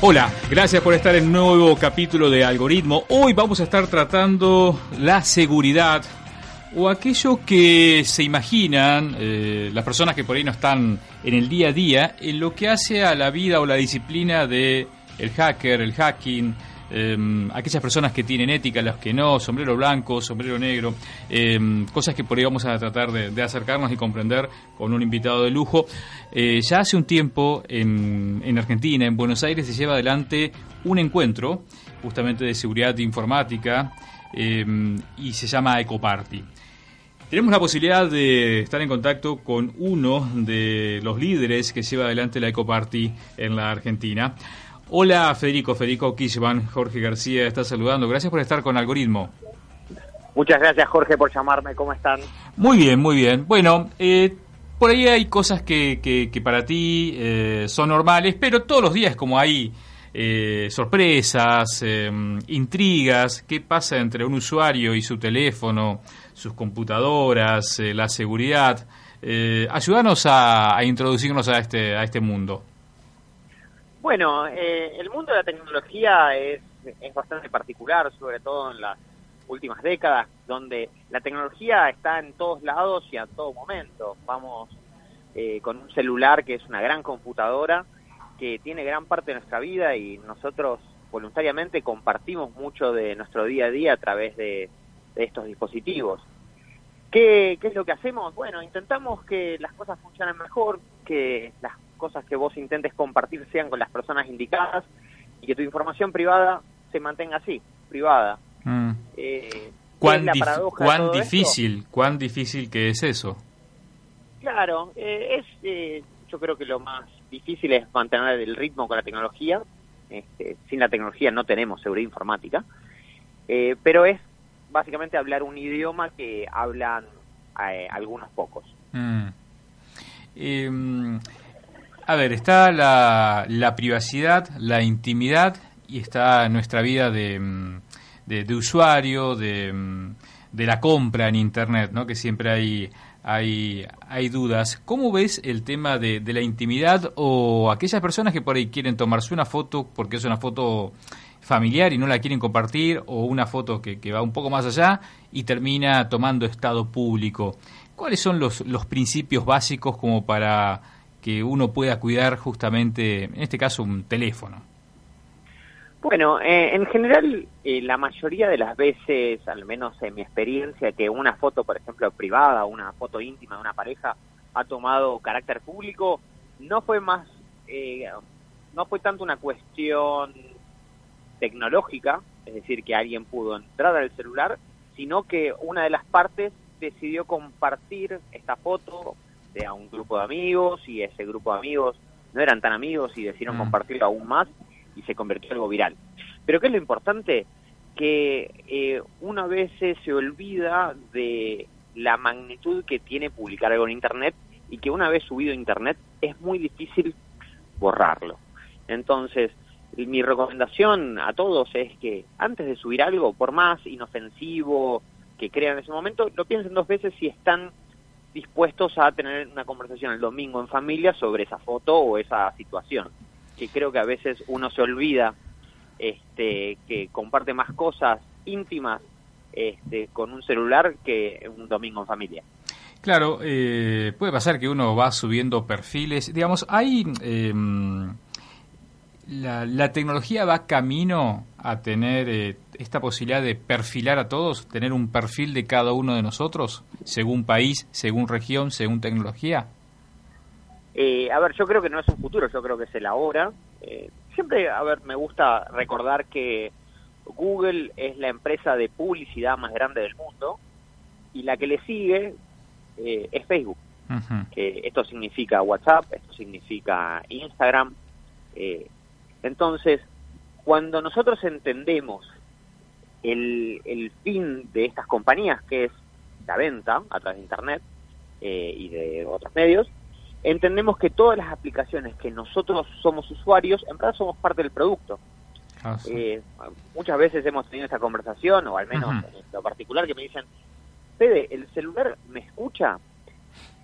Hola, gracias por estar en un nuevo capítulo de Algoritmo. Hoy vamos a estar tratando la seguridad o aquello que se imaginan eh, las personas que por ahí no están en el día a día en lo que hace a la vida o la disciplina de el hacker, el hacking, Em, aquellas personas que tienen ética, las que no, sombrero blanco, sombrero negro, em, cosas que por ahí vamos a tratar de, acercarnos y comprender con un invitado de lujo. Eh, ya hace un tiempo en, en, Argentina, en Buenos Aires, se lleva adelante un encuentro justamente de seguridad informática em, y se llama Ecoparty. Tenemos la posibilidad de estar en contacto con uno de los líderes que lleva adelante la Ecoparty en la Argentina. Hola Federico, Federico Kishban, Jorge García está saludando. Gracias por estar con Algoritmo. Muchas gracias Jorge por llamarme, ¿cómo están? Muy bien, muy bien. Bueno, eh, por ahí hay cosas que, que, para ti eh, son normales, pero todos los días como hay eh, sorpresas, intrigas, qué pasa entre un usuario y su teléfono, sus computadoras, la seguridad. ayúdanos a, a introducirnos a este, a este mundo. Bueno, eh, el mundo de la tecnología es, bastante particular, sobre todo en las últimas décadas, donde la tecnología está en todos lados y a todo momento. Vamos eh, con un celular que es una gran computadora, que tiene gran parte de nuestra vida y nosotros voluntariamente compartimos mucho de nuestro día a día a través de, estos dispositivos. ¿Qué, ¿Qué, es lo que hacemos? Bueno, intentamos que las cosas funcionen mejor, que las cosas que vos intentes compartir sean con las personas indicadas y que tu información privada se mantenga así, privada. Mm. Eh, ¿Cuán, ¿cuán difícil, cuán difícil que es eso? Claro, eh, es, eh, yo creo que lo más difícil es mantener el ritmo con la tecnología. Este, sin la tecnología no tenemos seguridad informática, pero es básicamente hablar un idioma que hablan algunos pocos. Mm. A ver, está la, privacidad, la intimidad y está nuestra vida de, mm, usuario, de, mm, de, la compra en Internet, ¿no? que siempre hay, hay, dudas. ¿Cómo ves el tema de, la intimidad o aquellas personas que por ahí quieren tomarse una foto porque es una foto familiar y no la quieren compartir o una foto que, va un poco más allá y termina tomando estado público? ¿Cuáles son los principios básicos como para que uno pueda cuidar justamente, en este caso, un teléfono? Bueno, eh, en general, eh, la mayoría de las veces, al menos en mi experiencia, que una foto, por ejemplo, privada, una foto íntima de una pareja ha tomado carácter público, no fue más, eh, no fue tanto una cuestión tecnológica, es decir, que alguien pudo entrar al celular, sino que una de las partes decidió compartir esta foto a un grupo de amigos y ese grupo de amigos no eran tan amigos y decidieron mm. compartirlo aún más y se convirtió en algo viral. Pero ¿qué es lo importante? Que eh, una vez se olvida de la magnitud que tiene publicar algo en Internet y que una vez subido a Internet es muy difícil borrarlo. Entonces, mi recomendación a todos es que antes de subir algo, por más inofensivo que crean en ese momento, lo piensen dos veces si están dispuestos a tener una conversación el domingo en familia sobre esa foto o esa situación. Que creo que a veces uno se olvida este, que comparte más cosas íntimas este, con un celular que un domingo en familia. Claro, eh, puede pasar que uno va subiendo perfiles. Digamos, hay. Em, la, la, tecnología va camino a tener eh, esta posibilidad de perfilar a todos, tener un perfil de cada uno de nosotros, según país, según región, según tecnología? Eh, a ver, yo creo que no es un futuro, yo creo que es el ahora. Eh, siempre, a ver, me gusta recordar que Google es la empresa de publicidad más grande del mundo y la que le sigue es Facebook. que esto significa WhatsApp, esto significa Instagram. entonces, cuando nosotros entendemos el, el, fin de estas compañías, que es la venta a través de Internet eh, y de otros medios, entendemos que todas las aplicaciones que nosotros somos usuarios, en verdad somos parte del producto. Ah, eh, muchas veces hemos tenido esta conversación, o al menos en lo particular, que me dicen, Fede, ¿el celular me escucha?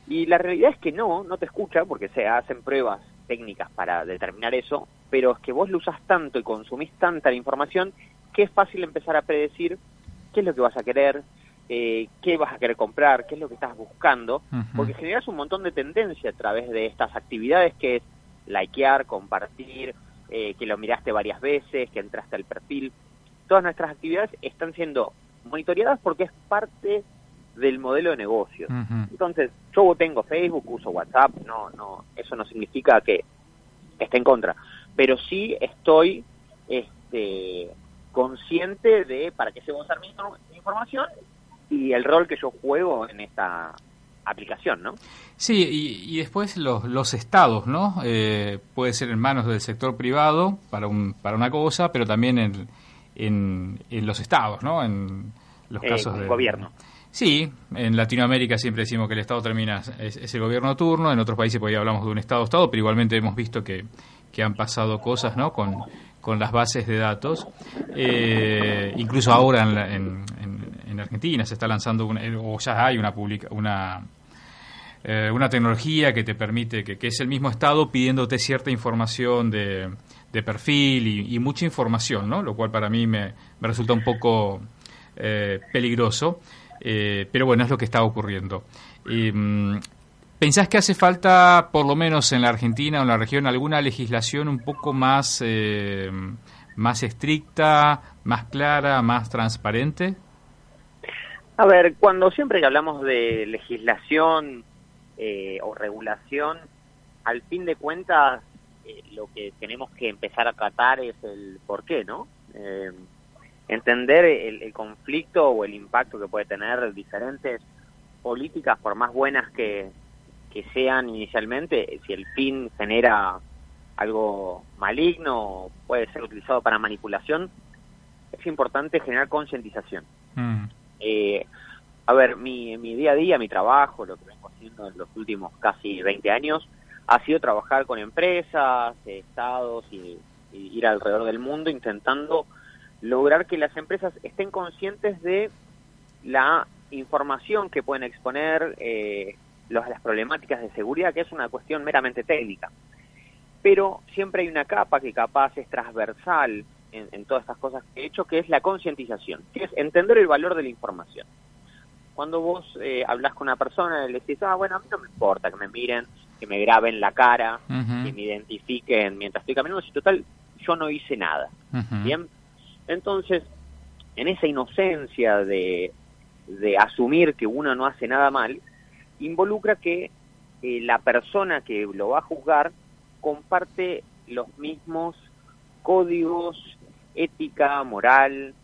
Y la realidad es que no, no te escucha, porque se hacen pruebas técnicas para determinar eso, pero es que vos lo usás tanto y consumís tanta la información que es fácil empezar a predecir qué es lo que vas a querer, eh, qué vas a querer comprar, qué es lo que estás buscando, porque generas un montón de tendencia a través de estas actividades que es likear, compartir, eh, que lo miraste varias veces, que entraste al perfil. Todas nuestras actividades están siendo monitoreadas porque es parte del modelo de negocio. Entonces, yo tengo Facebook, uso WhatsApp, no, no, eso no significa que esté en contra, pero sí estoy este, consciente de para qué se va a usar mi información y el rol que yo juego en esta aplicación, ¿no? Sí, y, después los, los estados, ¿no? Eh, puede ser en manos del sector privado para, un, para una cosa, pero también en, en, los estados, ¿no? En los eh, casos del gobierno. Sí, en Latinoamérica siempre decimos que el Estado termina, es, el gobierno turno, en otros países pues ya hablamos de un Estado-Estado, pero igualmente hemos visto que, que han pasado cosas ¿no? con, con las bases de datos. Eh, incluso ahora en, en, Argentina se está lanzando, o ya hay una, publica, una, eh, una tecnología que te permite, que, que, es el mismo Estado pidiéndote cierta información de, de perfil y, mucha información, ¿no? lo cual para mí me, me resulta un poco eh, peligroso. Eh, pero bueno, es lo que está ocurriendo. Mm, ¿Pensás que hace falta, por lo menos en la Argentina o en la región, alguna legislación un poco más, eh, más estricta, más clara, más transparente? A ver, cuando siempre que hablamos de legislación eh, o regulación, al fin de cuentas lo que tenemos que empezar a tratar es el por qué, ¿no? Entender el, conflicto o el impacto que puede tener diferentes políticas, por más buenas que, que sean inicialmente, si el fin genera algo maligno, puede ser utilizado para manipulación, es importante generar concientización. Mm. Eh, a ver, mi, mi día a día, mi trabajo, lo que vengo haciendo en los últimos casi 20 años, ha sido trabajar con empresas, estados y ir alrededor del mundo intentando lograr que las empresas estén conscientes de la información que pueden exponer, eh, las problemáticas de seguridad, que es una cuestión meramente técnica. Pero siempre hay una capa que capaz es transversal en, todas estas cosas que he hecho, que es la concientización, que es entender el valor de la información. Cuando vos eh, hablas con una persona y le decís, ah, bueno, a mí no me importa que me miren, que me graben la cara, que me identifiquen mientras estoy caminando, si total, yo no hice nada. Bien, entonces, en esa inocencia de, de asumir que uno no hace nada mal, involucra que eh, la persona que lo va a juzgar comparte los mismos códigos, ética, moral,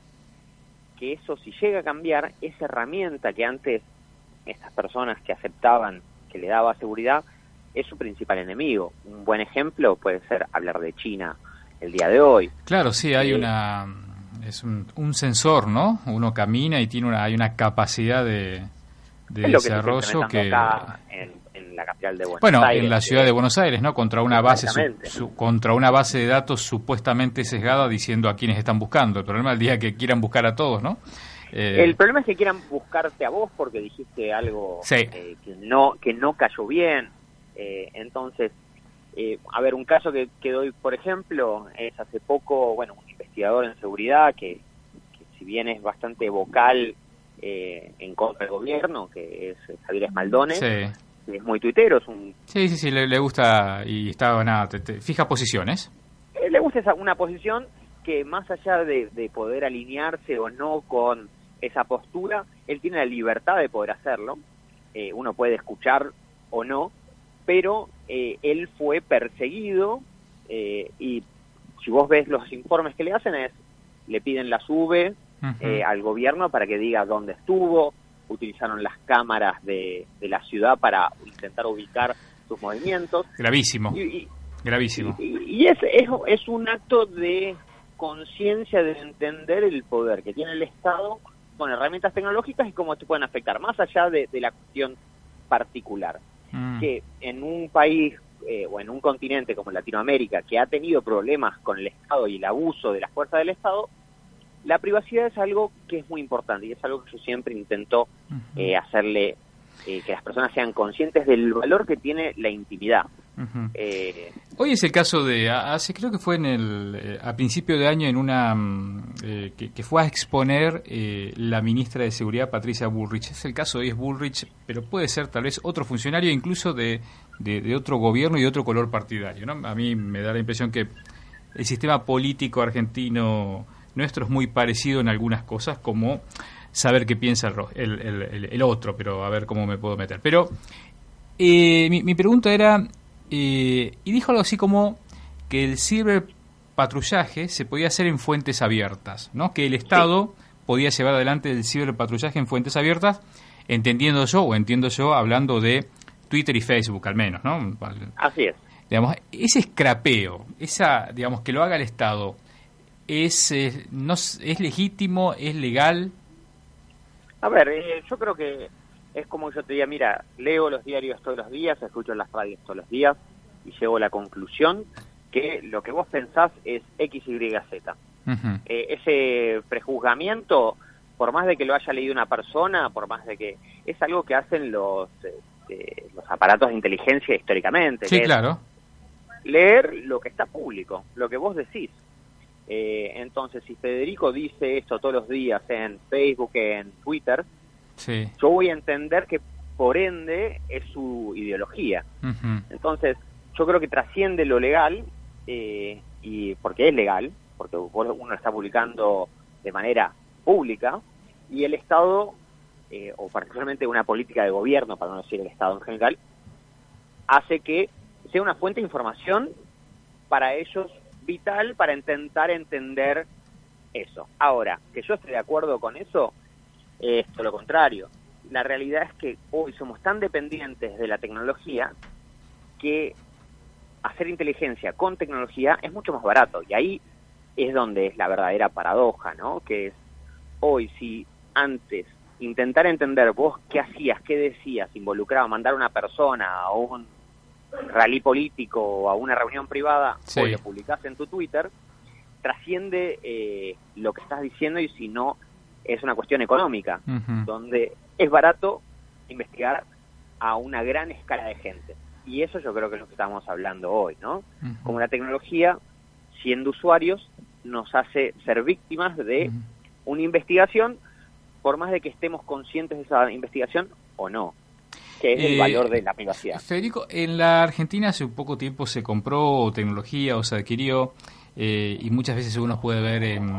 que eso si llega a cambiar, esa herramienta que antes estas personas que aceptaban que le daba seguridad, es su principal enemigo. Un buen ejemplo puede ser hablar de China el día de hoy. Claro, sí, hay eh, una es un, un, sensor, ¿no? Uno camina y tiene una, hay una capacidad de, desarrollo que... en, la capital de Buenos bueno, en la ciudad de Buenos Aires, ¿no? Contra una base contra una base de datos supuestamente sesgada diciendo a quienes están buscando. El problema es el día que quieran buscar a todos, ¿no? Eh, el problema es que quieran buscarte a vos porque dijiste algo eh, que no que no cayó bien. Eh, entonces, a ver, un caso que, que doy, por ejemplo, es hace poco, bueno, investigador en seguridad que, si bien es bastante vocal eh, en contra del gobierno, que es Javier Esmaldone, es muy tuitero, es un... Sí, sí, sí, le, gusta y está, nada, fija posiciones. Eh, le gusta esa, una posición que más allá de, poder alinearse o no con esa postura, él tiene la libertad de poder hacerlo. Eh, uno puede escuchar o no, pero él fue perseguido y si vos ves los informes que le hacen es, le piden la sube eh, al gobierno para que diga dónde estuvo, utilizaron las cámaras de, la ciudad para intentar ubicar sus movimientos. Gravísimo. Gravísimo. Y, es, es, es un acto de conciencia de entender el poder que tiene el Estado con herramientas tecnológicas y cómo te pueden afectar, más allá de, la cuestión particular. Mm. Que en un país eh, o en un continente como Latinoamérica que ha tenido problemas con el Estado y el abuso de las fuerzas del Estado, la privacidad es algo que es muy importante y es algo que yo siempre intento eh, hacerle eh, que las personas sean conscientes del valor que tiene la intimidad. Hoy es el caso de, hace creo que fue en el, eh, a principio de año en una mm, eh, que, fue a exponer eh, la ministra de Seguridad Patricia Bullrich. Es el caso de hoy es Bullrich, pero puede ser tal vez otro funcionario incluso de, de, otro gobierno y de otro color partidario. ¿no? A mí me da la impresión que el sistema político argentino nuestro es muy parecido en algunas cosas, como saber qué piensa el, el, el, otro, pero a ver cómo me puedo meter. Pero mi, mi pregunta era y dijo algo así como que el ciberpatrullaje se podía hacer en fuentes abiertas, ¿no? Que el Estado podía llevar adelante el ciberpatrullaje en fuentes abiertas, entendiendo yo, o entiendo yo, hablando de Twitter y Facebook al menos, ¿no? Así es. Digamos, ese escrapeo, esa, digamos, que lo haga el Estado, ¿es, eh, no, es legítimo, es legal? A ver, eh, yo creo que es como yo te diría, mira, leo los diarios todos los días, escucho las radios todos los días y llego a la conclusión que lo que vos pensás es X, Y, Z. Eh, ese prejuzgamiento, por más de que lo haya leído una persona, por más de que es algo que hacen los, este, los aparatos de inteligencia históricamente. Sí, claro. Leer lo que está público, lo que vos decís. Eh, entonces, si Federico dice esto todos los días en Facebook, en Twitter, yo voy a entender que por ende es su ideología. Entonces, yo creo que trasciende lo legal, eh, y porque es legal, porque uno está publicando de manera pública, y el Estado, eh, o particularmente una política de gobierno, para no decir el Estado en general, hace que sea una fuente de información para ellos vital para intentar entender eso. Ahora, que yo esté de acuerdo con eso, es todo lo contrario. La realidad es que hoy somos tan dependientes de la tecnología que hacer inteligencia con tecnología es mucho más barato. Y ahí es donde es la verdadera paradoja, ¿no? Que es hoy si antes intentar entender vos qué hacías, qué decías, involucraba mandar a una persona a un rally político o a una reunión privada, o lo publicás en tu Twitter, trasciende eh, lo que estás diciendo y si no es una cuestión económica, donde es barato investigar a una gran escala de gente. Y eso yo creo que es lo que estamos hablando hoy, ¿no? Como la tecnología, siendo usuarios, nos hace ser víctimas de una investigación, por más de que estemos conscientes de esa investigación o no que es el eh, valor de la privacidad. Federico, en la Argentina hace un poco tiempo se compró tecnología o se adquirió eh, y muchas veces uno puede ver en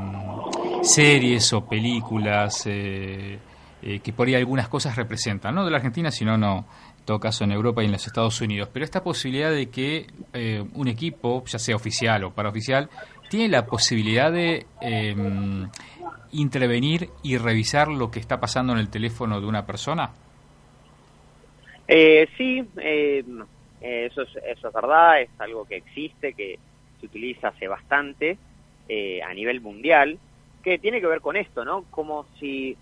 series o películas eh, eh, que por ahí algunas cosas representan, no de la Argentina, sino no, en todo caso en Europa y en los Estados Unidos. Pero esta posibilidad de que un equipo, ya sea oficial o paraoficial, tiene la posibilidad de em, intervenir y revisar lo que está pasando en el teléfono de una persona. sí, eso, es, eso es verdad, es algo que existe, que se utiliza hace bastante eh, a nivel mundial, que tiene que ver con esto, ¿no? Como si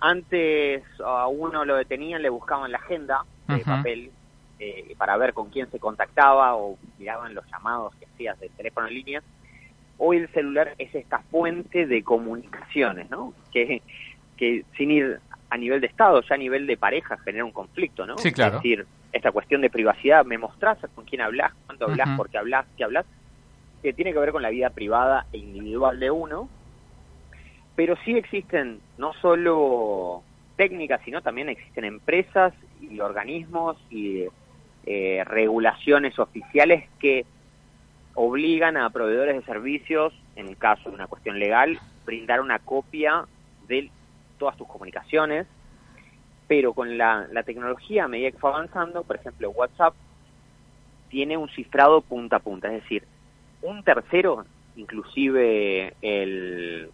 antes a uno lo detenían, le buscaban la agenda de papel eh, para ver con quién se contactaba o miraban los llamados que hacías del teléfono en línea. Hoy el celular es esta fuente de comunicaciones, ¿no? Que, que sin ir a nivel de Estado, ya a nivel de pareja genera un conflicto, ¿no? Sí, claro. Es decir, esta cuestión de privacidad, me mostrás con quién hablas, cuánto hablas, por qué hablas, qué hablas, que tiene que ver con la vida privada e individual de uno, pero sí existen no solo técnicas, sino también existen empresas y organismos y eh, regulaciones oficiales que obligan a proveedores de servicios, en el caso de una cuestión legal, brindar una copia de todas tus comunicaciones, pero con la, la tecnología a medida que fue avanzando, por ejemplo WhatsApp tiene un cifrado punta a punta, es decir, un tercero, inclusive el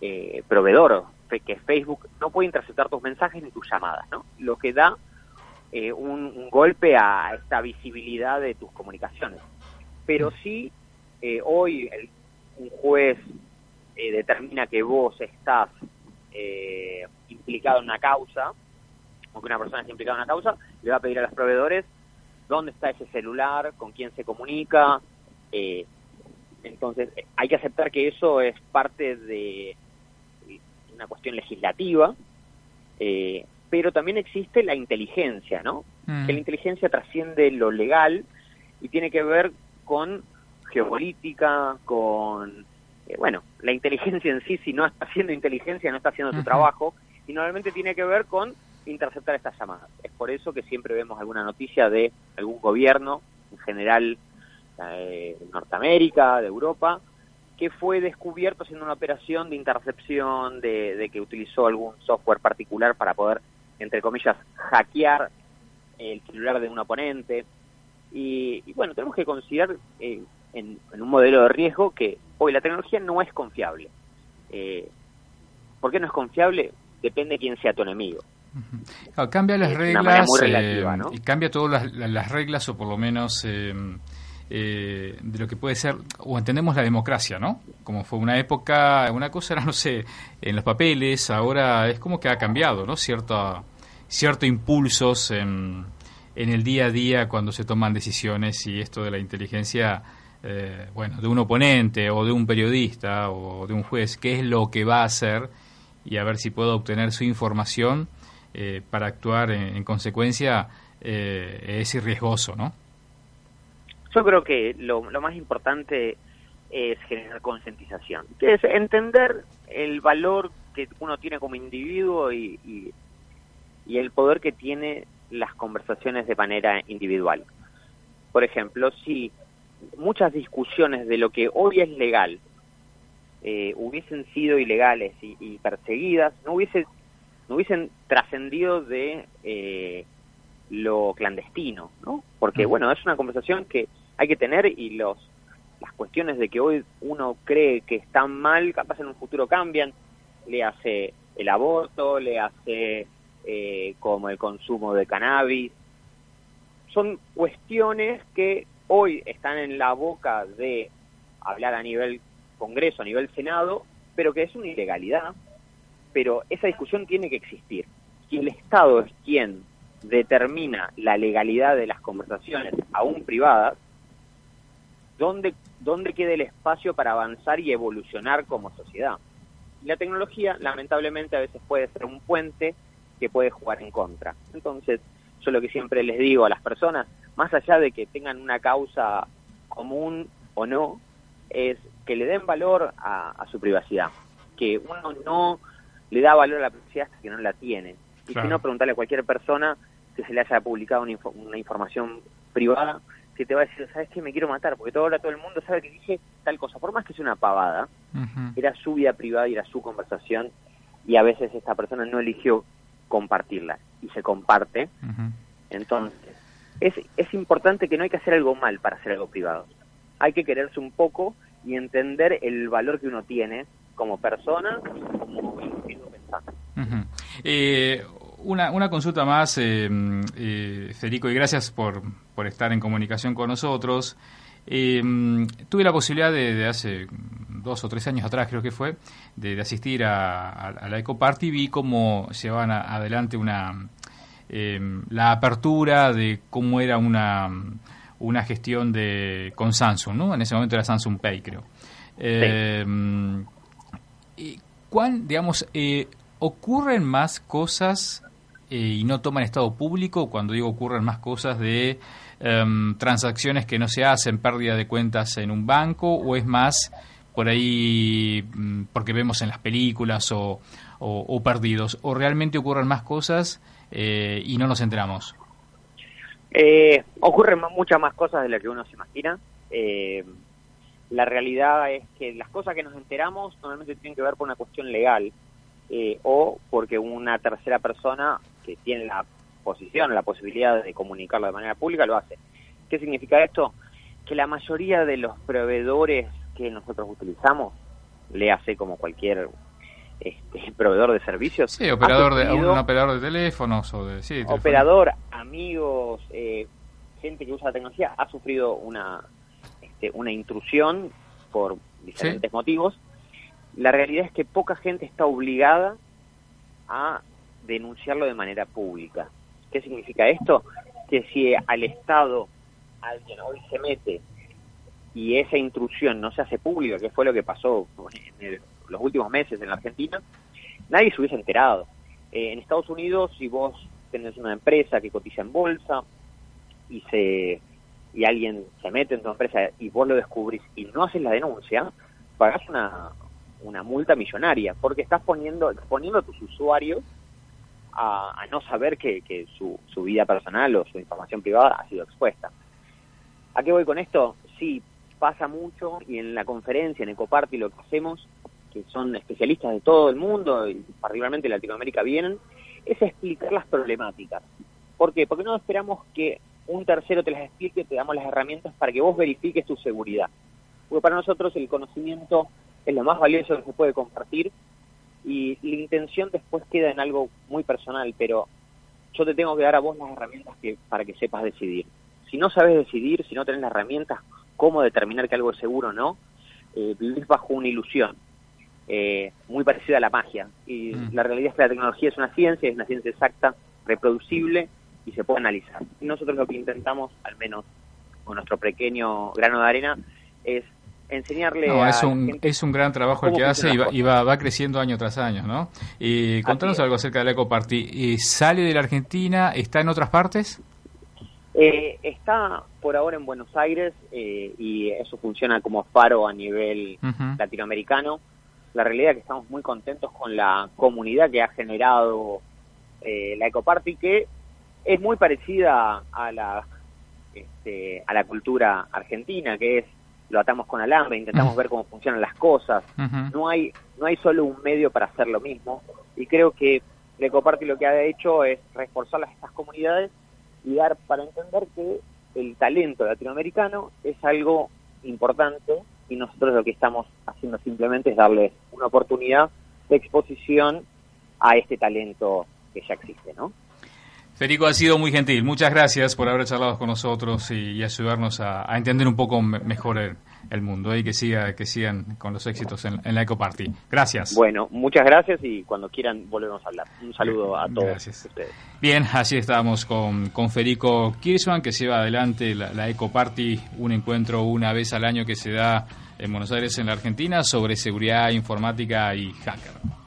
eh, proveedor, que Facebook, no puede interceptar tus mensajes ni tus llamadas, ¿no? Lo que da eh, un, golpe a esta visibilidad de tus comunicaciones. Pero sí, eh, hoy un juez determina que vos estás implicado en una causa, o que una persona está implicada en una causa, le va a pedir a los proveedores dónde está ese celular, con quién se comunica, eh, entonces, hay que aceptar que eso es parte de una cuestión legislativa, eh, pero también existe la inteligencia, ¿no? Mm. Que la inteligencia trasciende lo legal y tiene que ver con geopolítica, con, eh, bueno, la inteligencia en sí, si no está haciendo inteligencia, no está haciendo su trabajo, y normalmente tiene que ver con interceptar estas llamadas. Es por eso que siempre vemos alguna noticia de algún gobierno, en general eh, de Norteamérica, de Europa, que fue descubierto haciendo una operación de intercepción, de, que utilizó algún software particular para poder, entre comillas, hackear el celular de un oponente. Y, bueno, tenemos que considerar eh, en, un modelo de riesgo que hoy la tecnología no es confiable. Eh, ¿Por qué no es confiable? Depende de quién sea tu enemigo. cambia las reglas eh, y cambia todas las, reglas o por lo menos eh, de lo que puede ser o entendemos la democracia, ¿no? Como fue una época, una cosa era no sé en los papeles, ahora es como que ha cambiado, ¿no? Cierto cierto impulsos en, en el día a día cuando se toman decisiones y esto de la inteligencia eh, bueno, de un oponente o de un periodista o de un juez, qué es lo que va a hacer y a ver si puedo obtener su información eh, para actuar en, consecuencia eh, es riesgoso, ¿no? Yo creo que lo, más importante es generar concientización, que es entender el valor que uno tiene como individuo y, y, y el poder que tiene las conversaciones de manera individual. Por ejemplo, si muchas discusiones de lo que hoy es legal eh, hubiesen sido ilegales y, perseguidas, no, hubiese, no hubiesen trascendido de eh, lo clandestino, ¿no? Porque, bueno, es una conversación que hay que tener y los las cuestiones de que hoy uno cree que están mal, capaz en un futuro cambian, le hace el aborto, le hace eh, como el consumo de cannabis, son cuestiones que hoy están en la boca de hablar a nivel Congreso, a nivel Senado, pero que es una ilegalidad, pero esa discusión tiene que existir. Si el Estado es quien determina la legalidad de las conversaciones aún privadas, ¿dónde, dónde queda el espacio para avanzar y evolucionar como sociedad? la tecnología, lamentablemente, a veces puede ser un puente que puede jugar en contra. Entonces, yo lo que siempre les digo a las personas, más allá de que tengan una causa común o no, es que le den valor a, su privacidad, que uno no le da valor a la privacidad hasta que no la tiene. Y si no, preguntarle a cualquier persona que se le haya publicado una, información privada, que te va a decir, ¿sabes qué? Me quiero matar, porque todo, ahora todo el mundo sabe que dije tal cosa. Por más que sea una pavada, era su vida privada y era su conversación, y a veces esta persona no eligió compartirla y se comparte. Entonces, es, es importante que no hay que hacer algo mal para hacer algo privado. Hay que quererse un poco y entender el valor que uno tiene como persona, como individuo pensante. Eh, una, una consulta más, eh, eh, Federico, y gracias por, por estar en comunicación con nosotros. tuve la posibilidad de, hace dos o tres años atrás, creo que fue, de, asistir a, la Ecoparty y vi cómo llevaban adelante una, la apertura de cómo era una una gestión de con Samsung, ¿no? En ese momento era Samsung Pay, creo. Eh, ¿Cuán, digamos, eh, ocurren más cosas eh, y no toman estado público? Cuando digo ocurren más cosas de em, transacciones que no se hacen, pérdida de cuentas en un banco, o es más por ahí mm, porque vemos en las películas o, perdidos, o realmente ocurren más cosas y no nos enteramos. Eh, ocurren muchas más cosas de las que uno se imagina. Eh, la realidad es que las cosas que nos enteramos normalmente tienen que ver con una cuestión legal eh, o porque una tercera persona que tiene la posición, la posibilidad de comunicarlo de manera pública lo hace. ¿Qué significa esto? Que la mayoría de los proveedores que nosotros utilizamos, le hace como cualquier este, proveedor de servicios. Sí, operador de, un operador de teléfonos o de... Sí, operador, amigos, eh, gente que usa la tecnología, ha sufrido una, este, una intrusión por diferentes motivos. La realidad es que poca gente está obligada a denunciarlo de manera pública. ¿Qué significa esto? Que si al Estado alguien hoy se mete y esa intrusión no se hace pública, que fue lo que pasó en los últimos meses en la Argentina, nadie se hubiese enterado. Eh, en Estados Unidos, si vos tenés una empresa que cotiza en bolsa y se y alguien se mete en tu empresa y vos lo descubrís y no haces la denuncia, pagás una, una multa millonaria, porque estás poniendo, exponiendo a tus usuarios a, no saber que, que su, su, vida personal o su información privada ha sido expuesta. ¿A qué voy con esto? Sí, pasa mucho y en la conferencia, en Ecoparty, lo que hacemos, que son especialistas de todo el mundo y particularmente Latinoamérica vienen, es explicar las problemáticas. ¿Por qué? Porque no esperamos que un tercero te las explique, te damos las herramientas para que vos verifiques tu seguridad. Porque para nosotros el conocimiento es lo más valioso que se puede compartir y la intención después queda en algo muy personal, pero yo te tengo que dar a vos las herramientas que, para que sepas decidir. Si no sabes decidir, si no tenés las herramientas, cómo determinar que algo es seguro o no, eh, vivís bajo una ilusión eh, muy parecida a la magia. Y mm. la realidad es que la tecnología es una ciencia, es una ciencia exacta, reproducible y se puede analizar. Y nosotros lo que intentamos, al menos con nuestro pequeño grano de arena, es enseñarle no, es un, es un gran trabajo el que hace y, va, va, creciendo año tras año, ¿no? Y contanos algo acerca de la Ecoparty. ¿Sale de la Argentina? ¿Está en otras partes? Eh, está por ahora en Buenos Aires eh, y eso funciona como faro a nivel latinoamericano. La realidad es que estamos muy contentos con la comunidad que ha generado eh, la Ecoparty, que es muy parecida a la, este, a la cultura argentina, que es lo atamos con alambre, intentamos ver cómo funcionan las cosas. No hay no hay solo un medio para hacer lo mismo y creo que la Ecoparty lo que ha hecho es reforzar estas comunidades y dar para entender que el talento latinoamericano es algo importante y nosotros lo que estamos haciendo simplemente es darle una oportunidad de exposición a este talento que ya existe, ¿no? Federico ha sido muy gentil. Muchas gracias por haber charlado con nosotros y, ayudarnos a, entender un poco mejor el, mundo y que siga que sigan con los éxitos en, la Eco Party. Gracias. Bueno, muchas gracias y cuando quieran volvemos a hablar. Un saludo a todos ustedes. Bien, así estábamos con, con Federico Kirchmann que lleva adelante la, la Eco Party, un encuentro una vez al año que se da en Buenos Aires, en la Argentina, sobre seguridad informática y hacker.